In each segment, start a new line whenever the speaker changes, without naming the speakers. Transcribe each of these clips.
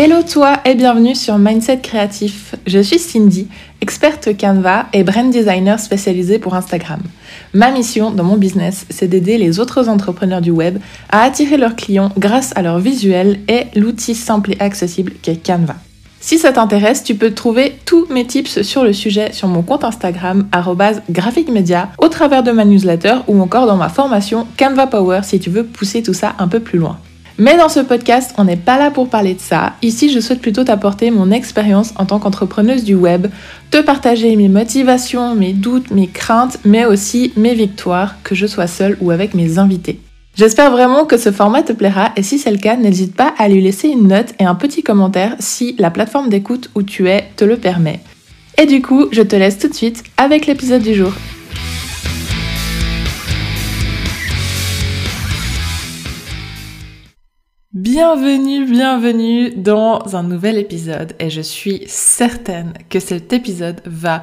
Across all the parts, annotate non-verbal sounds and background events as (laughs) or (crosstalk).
Hello toi et bienvenue sur Mindset Créatif. Je suis Cindy, experte Canva et brand designer spécialisée pour Instagram. Ma mission dans mon business, c'est d'aider les autres entrepreneurs du web à attirer leurs clients grâce à leur visuel et l'outil simple et accessible qu'est Canva. Si ça t'intéresse, tu peux trouver tous mes tips sur le sujet sur mon compte Instagram @graphicmedia, au travers de ma newsletter ou encore dans ma formation Canva Power si tu veux pousser tout ça un peu plus loin. Mais dans ce podcast, on n'est pas là pour parler de ça. Ici, je souhaite plutôt t'apporter mon expérience en tant qu'entrepreneuse du web, te partager mes motivations, mes doutes, mes craintes, mais aussi mes victoires, que je sois seule ou avec mes invités. J'espère vraiment que ce format te plaira et si c'est le cas, n'hésite pas à lui laisser une note et un petit commentaire si la plateforme d'écoute où tu es te le permet. Et du coup, je te laisse tout de suite avec l'épisode du jour. Bienvenue, bienvenue dans un nouvel épisode et je suis certaine que cet épisode va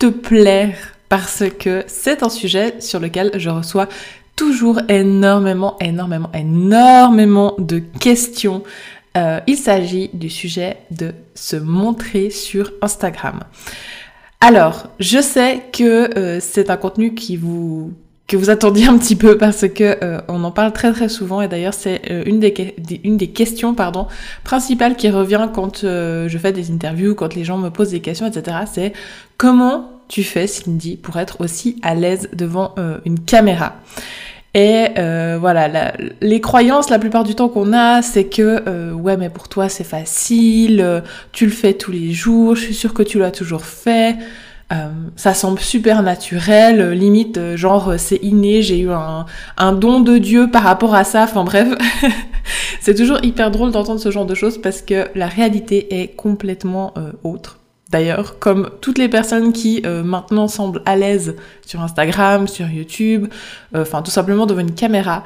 te plaire parce que c'est un sujet sur lequel je reçois toujours énormément, énormément, énormément de questions. Euh, il s'agit du sujet de se montrer sur Instagram. Alors, je sais que euh, c'est un contenu qui vous que vous attendiez un petit peu parce que euh, on en parle très très souvent et d'ailleurs c'est euh, une des, une des questions pardon principales qui revient quand euh, je fais des interviews, quand les gens me posent des questions, etc. C'est comment tu fais Cindy pour être aussi à l'aise devant une caméra? Et voilà, les croyances la plupart du temps qu'on a, c'est que ouais mais pour toi c'est facile, tu le fais tous les jours, je suis sûre que tu l'as toujours fait. Euh, ça semble super naturel, euh, limite euh, genre c'est inné, j'ai eu un, un, don de Dieu par rapport à ça, enfin bref. (laughs) c'est toujours hyper drôle d'entendre ce genre de choses parce que la réalité est complètement autre. D'ailleurs, comme toutes les personnes qui maintenant semblent à l'aise sur Instagram, sur YouTube, enfin tout simplement devant une caméra,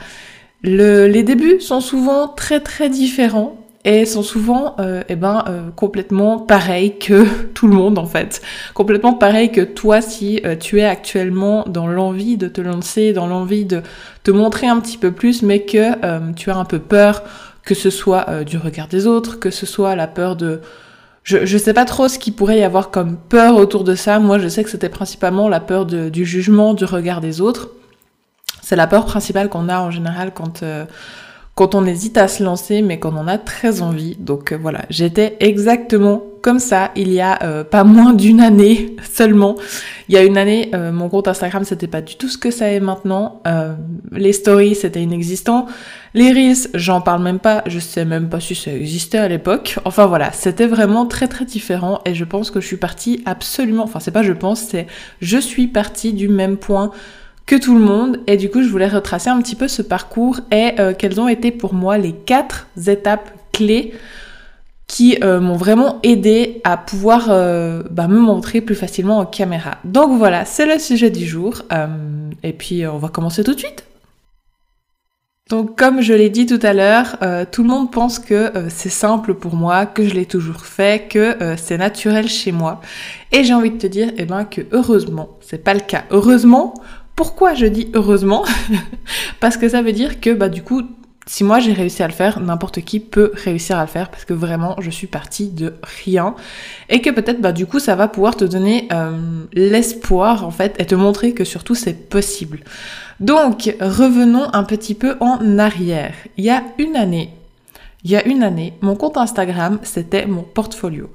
le, les débuts sont souvent très très différents et sont souvent euh, eh ben, euh, complètement pareils que (laughs) tout le monde en fait. Complètement pareil que toi si euh, tu es actuellement dans l'envie de te lancer, dans l'envie de te montrer un petit peu plus, mais que euh, tu as un peu peur que ce soit du regard des autres, que ce soit la peur de... Je, je sais pas trop ce qu'il pourrait y avoir comme peur autour de ça. Moi je sais que c'était principalement la peur du jugement, du regard des autres. C'est la peur principale qu'on a en général quand quand on hésite à se lancer, mais quand on a très envie. Donc euh, voilà, j'étais exactement comme ça il y a euh, pas moins d'une année (laughs) seulement. Il y a une année, euh, mon compte Instagram c'était pas du tout ce que ça est maintenant. les stories c'était inexistant. Les reels, j'en parle même pas. Je sais même pas si ça existait à l'époque. Enfin voilà, c'était vraiment très très différent et je pense que je suis partie absolument. Enfin c'est pas je pense, c'est je suis partie du même point que tout le monde. Et du coup, je voulais retracer un petit peu ce parcours et euh, quelles ont été pour moi les quatre étapes clés qui euh, m'ont vraiment aidé à pouvoir euh, bah, me montrer plus facilement en caméra. Donc voilà, c'est le sujet du jour. et puis, on va commencer tout de suite. Donc comme je l'ai dit tout à l'heure, tout le monde pense que c'est simple pour moi, que je l'ai toujours fait, que c'est naturel chez moi. Et j'ai envie de te dire eh ben, que heureusement, c'est pas le cas. Heureusement, pourquoi je dis heureusement (laughs) Parce que ça veut dire que bah du coup, si moi j'ai réussi à le faire, n'importe qui peut réussir à le faire parce que vraiment je suis partie de rien et que peut-être bah du coup ça va pouvoir te donner euh, l'espoir en fait et te montrer que surtout c'est possible. Donc revenons un petit peu en arrière. Il y a une année, il y a une année, mon compte Instagram c'était mon portfolio.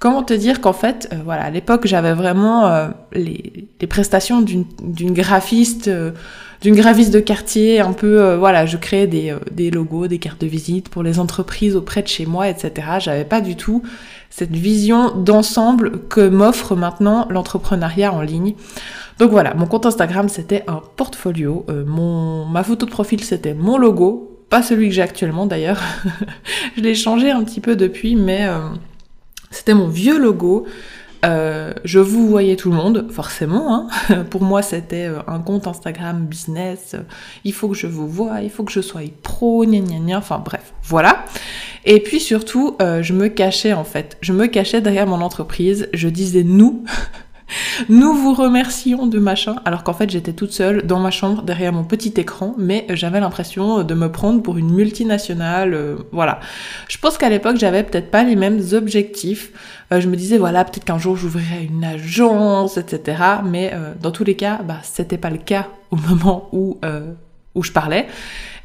Comment te dire qu'en fait, euh, voilà, à l'époque, j'avais vraiment euh, les, prestations d'une graphiste, euh, d'une graphiste de quartier, un peu, voilà, je créais des, des, logos, des cartes de visite pour les entreprises auprès de chez moi, etc. J'avais pas du tout cette vision d'ensemble que m'offre maintenant l'entrepreneuriat en ligne. Donc voilà, mon compte Instagram c'était un portfolio, mon, ma photo de profil c'était mon logo, pas celui que j'ai actuellement d'ailleurs. (laughs) je l'ai changé un petit peu depuis, mais c'était mon vieux logo. Euh, je vous voyais tout le monde, forcément. Hein. (laughs) Pour moi, c'était euh, un compte Instagram business. Il faut que je vous voie, il faut que je sois pro, gna gna gna. Enfin bref, voilà. Et puis surtout, euh, je me cachais en fait. Je me cachais derrière mon entreprise. Je disais nous. (laughs) Nous vous remercions de machin, alors qu'en fait j'étais toute seule dans ma chambre derrière mon petit écran, mais j'avais l'impression de me prendre pour une multinationale, euh, voilà. Je pense qu'à l'époque j'avais peut-être pas les mêmes objectifs. Euh, je me disais voilà peut-être qu'un jour j'ouvrirai une agence, etc. Mais euh, dans tous les cas, bah c'était pas le cas au moment où où je parlais.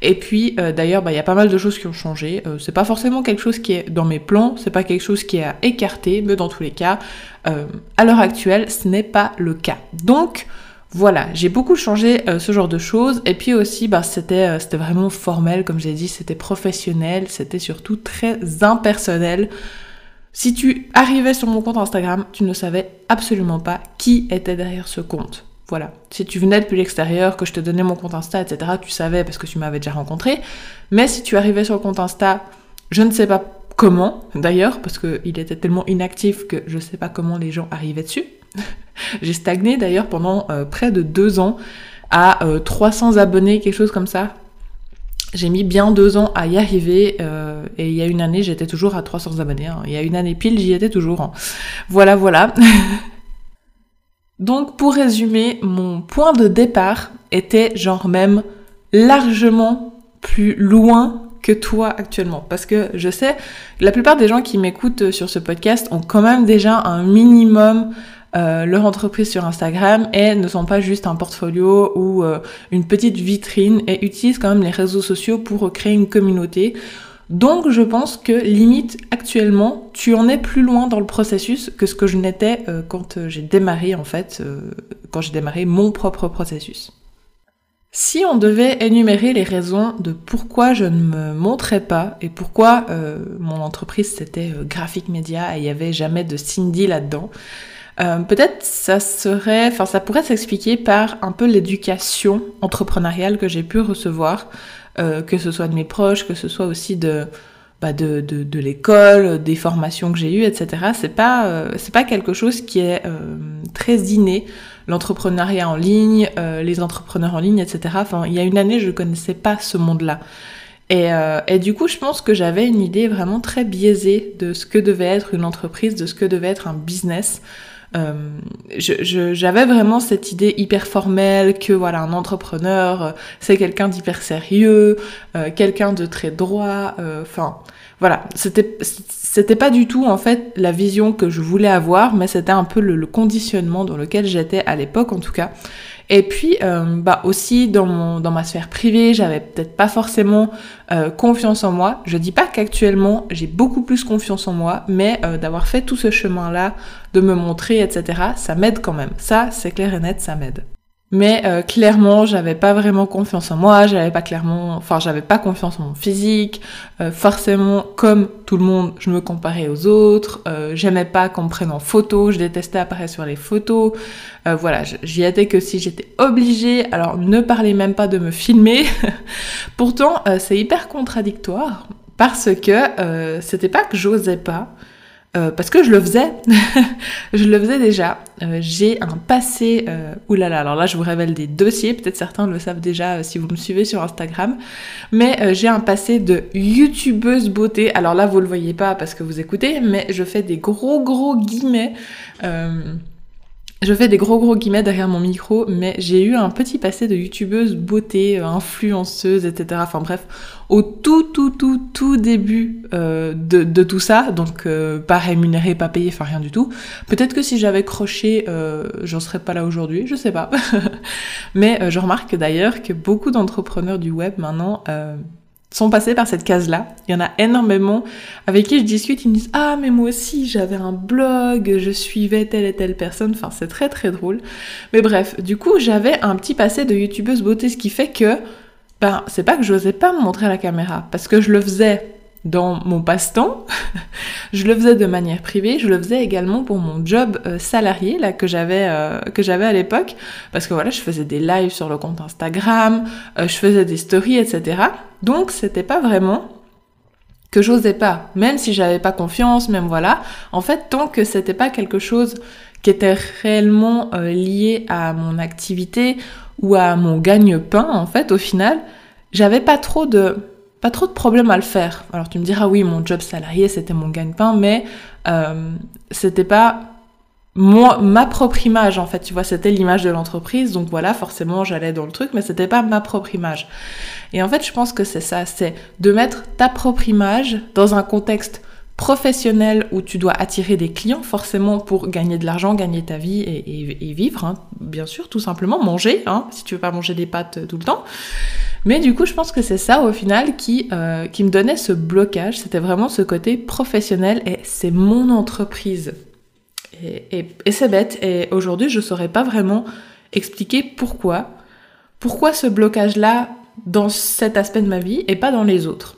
Et puis euh, d'ailleurs, bah, il y a pas mal de choses qui ont changé. Euh, c'est pas forcément quelque chose qui est dans mes plans, c'est pas quelque chose qui est à écarter, mais dans tous les cas, euh, à l'heure actuelle, ce n'est pas le cas. Donc voilà, j'ai beaucoup changé ce genre de choses. Et puis aussi, bah, c'était c'était vraiment formel, comme j'ai dit, c'était professionnel, c'était surtout très impersonnel. Si tu arrivais sur mon compte Instagram, tu ne savais absolument pas qui était derrière ce compte. Voilà. Si tu venais depuis l'extérieur, que je te donnais mon compte Insta, etc., tu savais parce que tu m'avais déjà rencontré. Mais si tu arrivais sur le compte Insta, je ne sais pas comment, d'ailleurs, parce qu'il était tellement inactif que je ne sais pas comment les gens arrivaient dessus. (laughs) J'ai stagné d'ailleurs pendant euh, près de deux ans à 300 euh, abonnés, quelque chose comme ça. J'ai mis bien deux ans à y arriver euh, et il y a une année j'étais toujours à 300 abonnés. Hein. Il y a une année pile j'y étais toujours. Hein. Voilà, voilà. (laughs) Donc pour résumer, mon point de départ était genre même largement plus loin que toi actuellement. Parce que je sais, la plupart des gens qui m'écoutent sur ce podcast ont quand même déjà un minimum euh, leur entreprise sur Instagram et ne sont pas juste un portfolio ou euh, une petite vitrine et utilisent quand même les réseaux sociaux pour créer une communauté donc je pense que limite actuellement, tu en es plus loin dans le processus que ce que je n'étais euh, quand euh, j'ai démarré en fait, euh, quand j'ai démarré mon propre processus. Si on devait énumérer les raisons de pourquoi je ne me montrais pas et pourquoi mon entreprise c'était graphique média et il n'y avait jamais de Cindy là-dedans, peut-être ça serait, enfin ça pourrait s'expliquer par un peu l'éducation entrepreneuriale que j'ai pu recevoir euh, que ce soit de mes proches, que ce soit aussi de, bah de, de, de l'école, des formations que j'ai eues, etc. C'est pas, euh, c'est pas quelque chose qui est euh, très inné. L'entrepreneuriat en ligne, les entrepreneurs en ligne, etc. Enfin, il y a une année, je connaissais pas ce monde-là. Et, et, du coup, je pense que j'avais une idée vraiment très biaisée de ce que devait être une entreprise, de ce que devait être un business. Euh, j'avais vraiment cette idée hyper formelle que voilà un entrepreneur euh, c'est quelqu'un d'hyper sérieux, euh, quelqu'un de très droit, enfin voilà c'était c'était pas du tout en fait la vision que je voulais avoir, mais c'était un peu le, le conditionnement dans lequel j'étais à l'époque en tout cas. Et puis, euh, bah aussi dans mon dans ma sphère privée, j'avais peut-être pas forcément euh, confiance en moi. Je dis pas qu'actuellement j'ai beaucoup plus confiance en moi, mais euh, d'avoir fait tout ce chemin-là, de me montrer, etc. Ça m'aide quand même. Ça, c'est clair et net, ça m'aide. Mais euh, clairement, j'avais pas vraiment confiance en moi, j'avais pas clairement, enfin, j'avais pas confiance en mon physique. Euh, forcément, comme tout le monde, je me comparais aux autres. Euh, j'aimais pas qu'on me prenne en photo, je détestais apparaître sur les photos. voilà, j'y étais que si j'étais obligée. Alors, ne parlez même pas de me filmer. (laughs) Pourtant, c'est hyper contradictoire parce que c'était pas que j'osais pas. Euh, parce que je le faisais, (laughs) je le faisais déjà. Euh, j'ai un passé, euh, oulala, alors là je vous révèle des dossiers, peut-être certains le savent déjà si vous me suivez sur Instagram, mais j'ai un passé de youtubeuse beauté. Alors là vous le voyez pas parce que vous écoutez, mais je fais des gros gros guillemets. Je fais des gros gros guillemets derrière mon micro, mais j'ai eu un petit passé de youtubeuse beauté, euh, influenceuse, etc. Enfin bref, au tout tout tout tout début euh, de, tout ça, donc euh, pas rémunéré, pas payé, enfin rien du tout. Peut-être que si j'avais croché, j'en serais pas là aujourd'hui, je sais pas. (laughs) mais je remarque d'ailleurs que beaucoup d'entrepreneurs du web maintenant sont passés par cette case-là. Il y en a énormément avec qui je discute, ils me disent Ah, mais moi aussi j'avais un blog, je suivais telle et telle personne. Enfin, c'est très très drôle. Mais bref, du coup, j'avais un petit passé de youtubeuse beauté, ce qui fait que, ben, c'est pas que j'osais pas me montrer à la caméra, parce que je le faisais dans mon passe-temps. (laughs) je le faisais de manière privée, je le faisais également pour mon job euh, salarié là que j'avais euh, que j'avais à l'époque parce que voilà, je faisais des lives sur le compte Instagram, euh, je faisais des stories, etc. Donc c'était pas vraiment que j'osais pas, même si j'avais pas confiance, même voilà. En fait, tant que c'était pas quelque chose qui était réellement lié à mon activité ou à mon gagne-pain, en fait, au final, j'avais pas trop de pas trop de problèmes à le faire. Alors tu me diras oui, mon job salarié c'était mon gagne-pain, mais euh, c'était pas moi, ma propre image en fait, tu vois, c'était l'image de l'entreprise, donc voilà, forcément j'allais dans le truc, mais c'était pas ma propre image. Et en fait, je pense que c'est ça, c'est de mettre ta propre image dans un contexte professionnel où tu dois attirer des clients forcément pour gagner de l'argent, gagner ta vie et, vivre, hein, bien sûr, tout simplement manger, hein, si tu veux pas manger des pâtes tout le temps. Mais du coup, je pense que c'est ça au final qui euh, qui me donnait ce blocage. C'était vraiment ce côté professionnel et c'est mon entreprise. Et, c'est bête. Et aujourd'hui, je saurais pas vraiment expliquer pourquoi. Pourquoi ce blocage-là dans cet aspect de ma vie et pas dans les autres.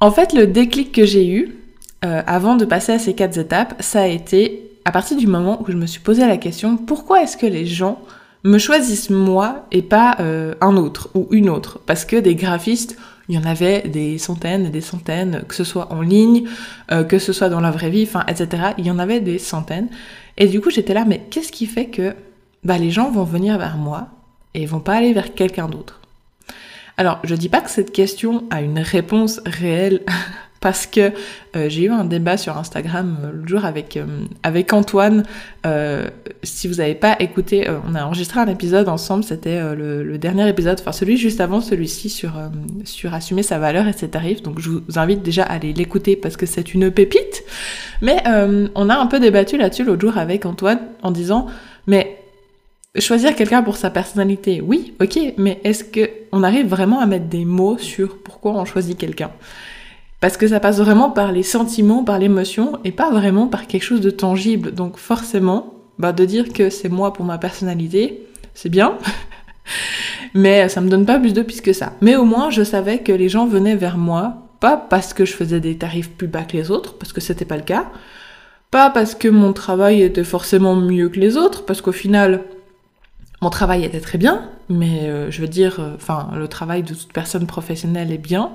En fait, le déclic que j'ai eu euh, avant de passer à ces quatre étapes, ça a été à partir du moment où je me suis posé la question pourquoi est-ce que les gens me choisissent moi et pas euh, un autre ou une autre? Parce que des graphistes, il y en avait des centaines et des centaines, que ce soit en ligne, euh, que ce soit dans la vraie vie, enfin, etc. Il y en avait des centaines. Et du coup, j'étais là, mais qu'est-ce qui fait que bah, les gens vont venir vers moi et vont pas aller vers quelqu'un d'autre? Alors, je dis pas que cette question a une réponse réelle (laughs) parce que euh, j'ai eu un débat sur Instagram euh, le jour avec euh, avec Antoine. si vous n'avez pas écouté, on a enregistré un épisode ensemble. C'était le, dernier épisode, enfin celui juste avant celui-ci sur sur assumer sa valeur et ses tarifs. Donc je vous invite déjà à aller l'écouter parce que c'est une pépite. Mais on a un peu débattu là-dessus l'autre jour avec Antoine en disant mais Choisir quelqu'un pour sa personnalité, oui, ok, mais est-ce que on arrive vraiment à mettre des mots sur pourquoi on choisit quelqu'un? Parce que ça passe vraiment par les sentiments, par l'émotion, et pas vraiment par quelque chose de tangible. Donc forcément, bah, de dire que c'est moi pour ma personnalité, c'est bien. (laughs) Mais ça me donne pas plus de piste que ça. Mais au moins, je savais que les gens venaient vers moi, pas parce que je faisais des tarifs plus bas que les autres, parce que c'était pas le cas. Pas parce que mon travail était forcément mieux que les autres, parce qu'au final, mon travail était très bien, mais euh, je veux dire, euh, enfin, le travail de toute personne professionnelle est bien.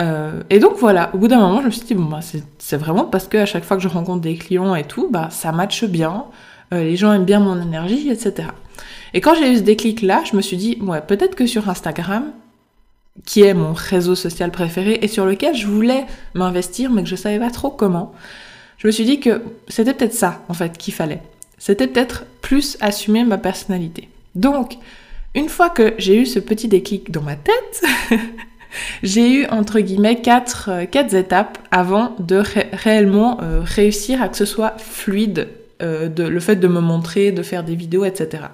Euh, et donc voilà, au bout d'un moment, je me suis dit, bon, bah, c'est vraiment parce que à chaque fois que je rencontre des clients et tout, bah, ça matche bien, euh, les gens aiment bien mon énergie, etc. Et quand j'ai eu ce déclic-là, je me suis dit, ouais, peut-être que sur Instagram, qui est mon réseau social préféré et sur lequel je voulais m'investir, mais que je savais pas trop comment, je me suis dit que c'était peut-être ça, en fait, qu'il fallait. C'était peut-être plus assumer ma personnalité. Donc, une fois que j'ai eu ce petit déclic dans ma tête, (laughs) J'ai eu entre guillemets quatre, euh, étapes avant de réellement euh, réussir à que ce soit fluide, euh, le fait de me montrer, de faire des vidéos, etc.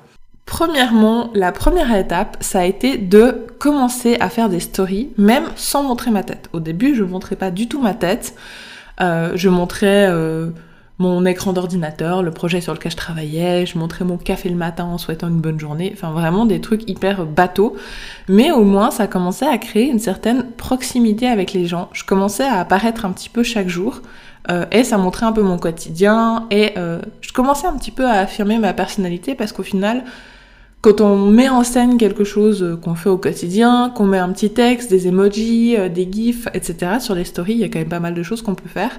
Premièrement, la première étape, ça a été de commencer à faire des stories, même sans montrer ma tête. Au début, je ne montrais pas du tout ma tête. je montrais mon écran d'ordinateur, le projet sur lequel je travaillais, je montrais mon café le matin en souhaitant une bonne journée, enfin vraiment des trucs hyper bateaux, mais au moins ça commençait à créer une certaine proximité avec les gens. Je commençais à apparaître un petit peu chaque jour euh, et ça montrait un peu mon quotidien et euh, je commençais un petit peu à affirmer ma personnalité parce qu'au final, quand on met en scène quelque chose qu'on fait au quotidien, qu'on met un petit texte, des emojis, euh, des gifs, etc. sur les stories, il y a quand même pas mal de choses qu'on peut faire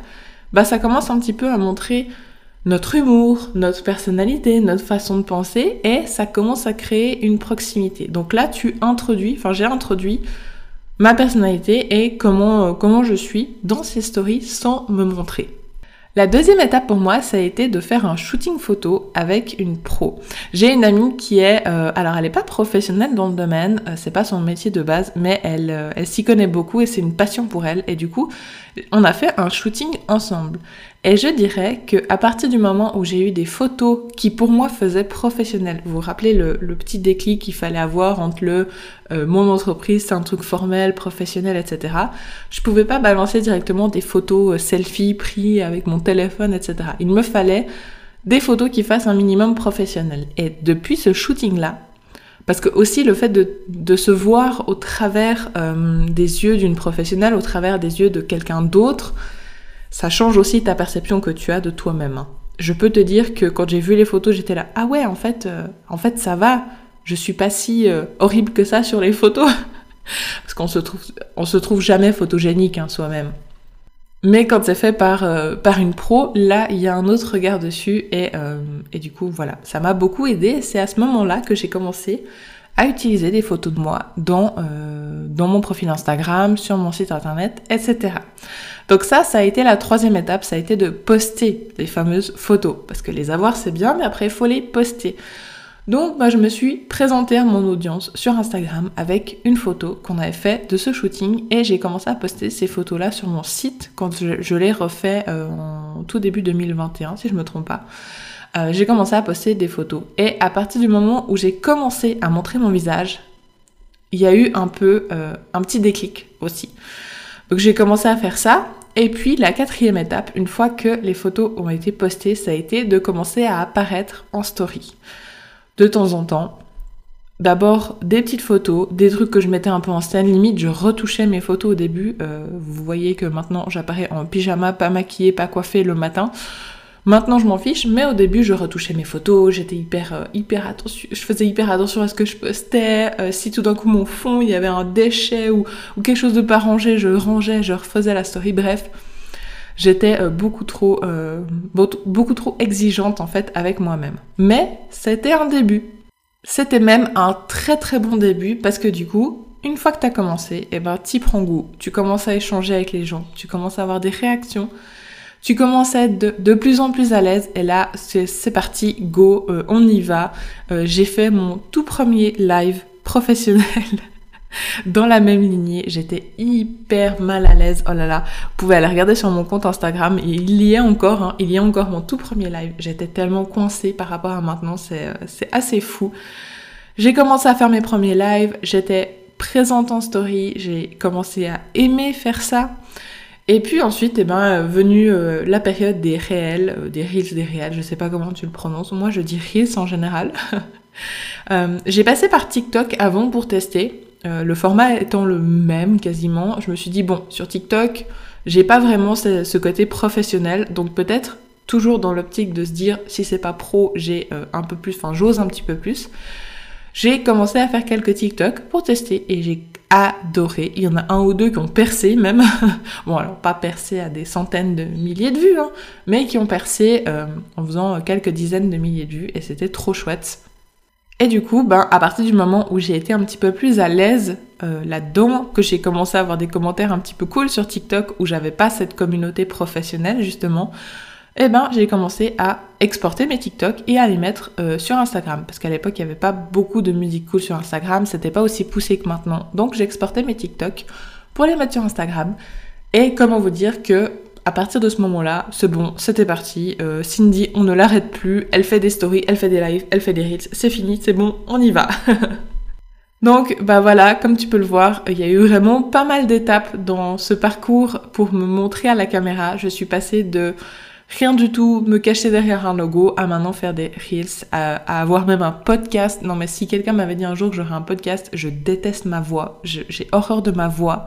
bah ça commence un petit peu à montrer notre humour, notre personnalité, notre façon de penser, et ça commence à créer une proximité. Donc là, tu introduis, enfin j'ai introduit ma personnalité et comment, euh, comment je suis dans ces stories sans me montrer. La deuxième étape pour moi, ça a été de faire un shooting photo avec une pro. J'ai une amie qui est, euh, alors elle n'est pas professionnelle dans le domaine, euh, c'est pas son métier de base, mais elle, elle s'y connaît beaucoup et c'est une passion pour elle. Et du coup, on a fait un shooting ensemble. Et je dirais que à partir du moment où j'ai eu des photos qui pour moi faisaient professionnel, vous vous rappelez le, petit déclic qu'il fallait avoir entre le euh, mon entreprise, c'est un truc formel, professionnel, etc. Je pouvais pas balancer directement des photos euh, selfie pris avec mon téléphone, etc. Il me fallait des photos qui fassent un minimum professionnel. Et depuis ce shooting-là, parce que aussi le fait de, de se voir au travers euh, des yeux d'une professionnelle, au travers des yeux de quelqu'un d'autre, ça change aussi ta perception que tu as de toi-même. Je peux te dire que quand j'ai vu les photos, j'étais là, ah ouais, en fait, euh, en fait, ça va. Je suis pas si euh, horrible que ça sur les photos. (laughs) Parce qu'on se trouve, on se trouve jamais photogénique hein, soi-même. Mais quand c'est fait par, euh, par une pro, là, il y a un autre regard dessus et, et du coup, voilà, ça m'a beaucoup aidé. C'est à ce moment-là que j'ai commencé à utiliser des photos de moi dans, euh, dans mon profil Instagram, sur mon site internet, etc. Donc ça, ça a été la troisième étape, ça a été de poster les fameuses photos. Parce que les avoir, c'est bien, mais après, il faut les poster. Donc, bah, je me suis présentée à mon audience sur Instagram avec une photo qu'on avait fait de ce shooting et j'ai commencé à poster ces photos-là sur mon site quand je, l'ai refait euh, en tout début 2021, si je me trompe pas. Euh, j'ai commencé à poster des photos. Et à partir du moment où j'ai commencé à montrer mon visage, il y a eu un euh, un petit déclic aussi. Donc j'ai commencé à faire ça. Et puis la quatrième étape, une fois que les photos ont été postées, ça a été de commencer à apparaître en story de temps en temps. D'abord des petites photos, des trucs que je mettais un peu en scène, limite je retouchais mes photos au début. Euh, vous voyez que maintenant j'apparais en pyjama, pas maquillée, pas coiffée le matin. Maintenant je m'en fiche, mais au début je retouchais mes photos, j'étais hyper euh, hyper attention, je faisais hyper attention à ce que je postais. Euh, si tout d'un coup mon fond il y avait un déchet ou, ou quelque chose de pas rangé, je rangeais, je refaisais la story. Bref, j'étais euh, beaucoup trop euh, beaucoup trop exigeante en fait avec moi-même. Mais c'était un début. C'était même un très très bon début parce que du coup, une fois que tu as commencé, eh ben t'y prends goût. Tu commences à échanger avec les gens, tu commences à avoir des réactions. Tu commences à être de, plus en plus à l'aise et là c'est parti, go, euh, on y va. J'ai fait mon tout premier live professionnel (laughs) (laughs) dans la même lignée. J'étais hyper mal à l'aise. Oh là là, vous pouvez aller regarder sur mon compte Instagram. Il y a encore, hein, il y a encore mon tout premier live. J'étais tellement coincée par rapport à maintenant, c'est euh, assez fou. J'ai commencé à faire mes premiers lives. J'étais présente en story. J'ai commencé à aimer faire ça. Et puis ensuite, eh ben, euh, venue euh, la période des réels, des reels, des réels, je sais pas comment tu le prononces. Moi, je dis reels en général. (laughs) j'ai passé par TikTok avant pour tester. Euh, le format étant le même quasiment, je me suis dit bon, sur TikTok, j'ai pas vraiment ce, côté professionnel, donc peut-être toujours dans l'optique de se dire si c'est pas pro, j'ai euh, un peu plus, enfin j'ose un petit peu plus. J'ai commencé à faire quelques TikTok pour tester et j'ai adoré. Il y en a un ou deux qui ont percé même. (laughs) bon alors pas percé à des centaines de milliers de vues, hein, mais qui ont percé euh, en faisant quelques dizaines de milliers de vues et c'était trop chouette. Et du coup, ben, à partir du moment où j'ai été un petit peu plus à l'aise euh, là-dedans, que j'ai commencé à avoir des commentaires un petit peu cool sur TikTok où j'avais pas cette communauté professionnelle justement, eh ben j'ai commencé à exporter mes TikTok et à les mettre euh, sur Instagram. Parce qu'à l'époque, il n'y avait pas beaucoup de musique cool sur Instagram, c'était pas aussi poussé que maintenant. Donc j'ai exporté mes TikTok pour les mettre sur Instagram. Et comment vous dire que à partir de ce moment-là, c'est bon, c'était parti. Euh, Cindy, on ne l'arrête plus. Elle fait des stories, elle fait des lives, elle fait des reels. C'est fini, c'est bon, on y va. (laughs) Donc, bah voilà, comme tu peux le voir, il y a eu vraiment pas mal d'étapes dans ce parcours pour me montrer à la caméra. Je suis passée de rien du tout, me cacher derrière un logo, à maintenant faire des reels, à, avoir même un podcast. Non mais si quelqu'un m'avait dit un jour que j'aurais un podcast, je déteste ma voix, j'ai horreur de ma voix.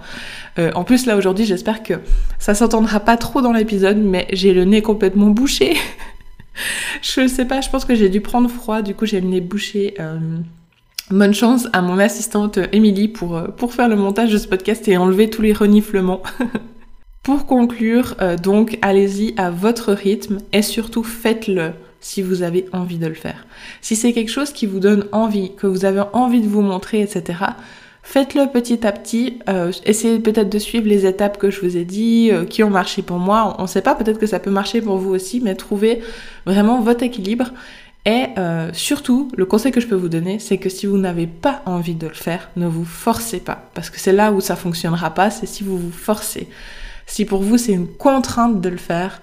Euh, en plus là aujourd'hui j'espère que ça s'entendra pas trop dans l'épisode, mais j'ai le nez complètement bouché. (laughs) je sais pas, je pense que j'ai dû prendre froid, du coup j'ai le nez bouché. Euh, bonne chance à mon assistante Émilie pour, euh, pour faire le montage de ce podcast et enlever tous les reniflements. (laughs) Pour conclure, euh, donc, allez-y à votre rythme et surtout faites-le si vous avez envie de le faire. Si c'est quelque chose qui vous donne envie, que vous avez envie de vous montrer, etc., faites-le petit à petit. Euh, essayez peut-être de suivre les étapes que je vous ai dit, euh, qui ont marché pour moi. On ne sait pas, peut-être que ça peut marcher pour vous aussi, mais trouvez vraiment votre équilibre. Et surtout, le conseil que je peux vous donner, c'est que si vous n'avez pas envie de le faire, ne vous forcez pas. Parce que c'est là où ça fonctionnera pas, c'est si vous vous forcez. Si pour vous c'est une contrainte de le faire,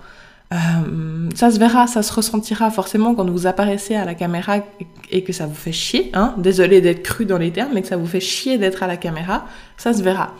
euh, ça se verra, ça se ressentira forcément quand vous apparaissez à la caméra et que ça vous fait chier. Hein Désolé d'être cru dans les termes, mais que ça vous fait chier d'être à la caméra, ça se verra.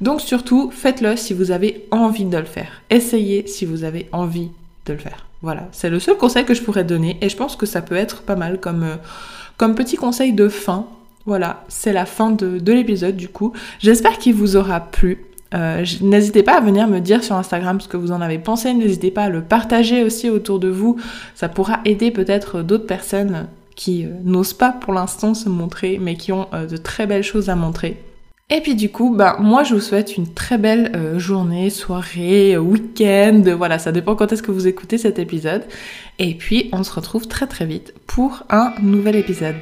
Donc surtout, faites-le si vous avez envie de le faire. Essayez si vous avez envie de le faire. Voilà, c'est le seul conseil que je pourrais donner et je pense que ça peut être pas mal comme, euh, petit conseil de fin. Voilà, c'est la fin de l'épisode du coup. J'espère qu'il vous aura plu. Euh, n'hésitez pas à venir me dire sur Instagram ce que vous en avez pensé, n'hésitez pas à le partager aussi autour de vous, ça pourra aider peut-être d'autres personnes qui euh, n'osent pas pour l'instant se montrer mais qui ont euh, de très belles choses à montrer. Et puis du coup, ben, moi je vous souhaite une très belle journée, soirée, week-end, voilà, ça dépend quand est-ce que vous écoutez cet épisode. Et puis on se retrouve très très vite pour un nouvel épisode.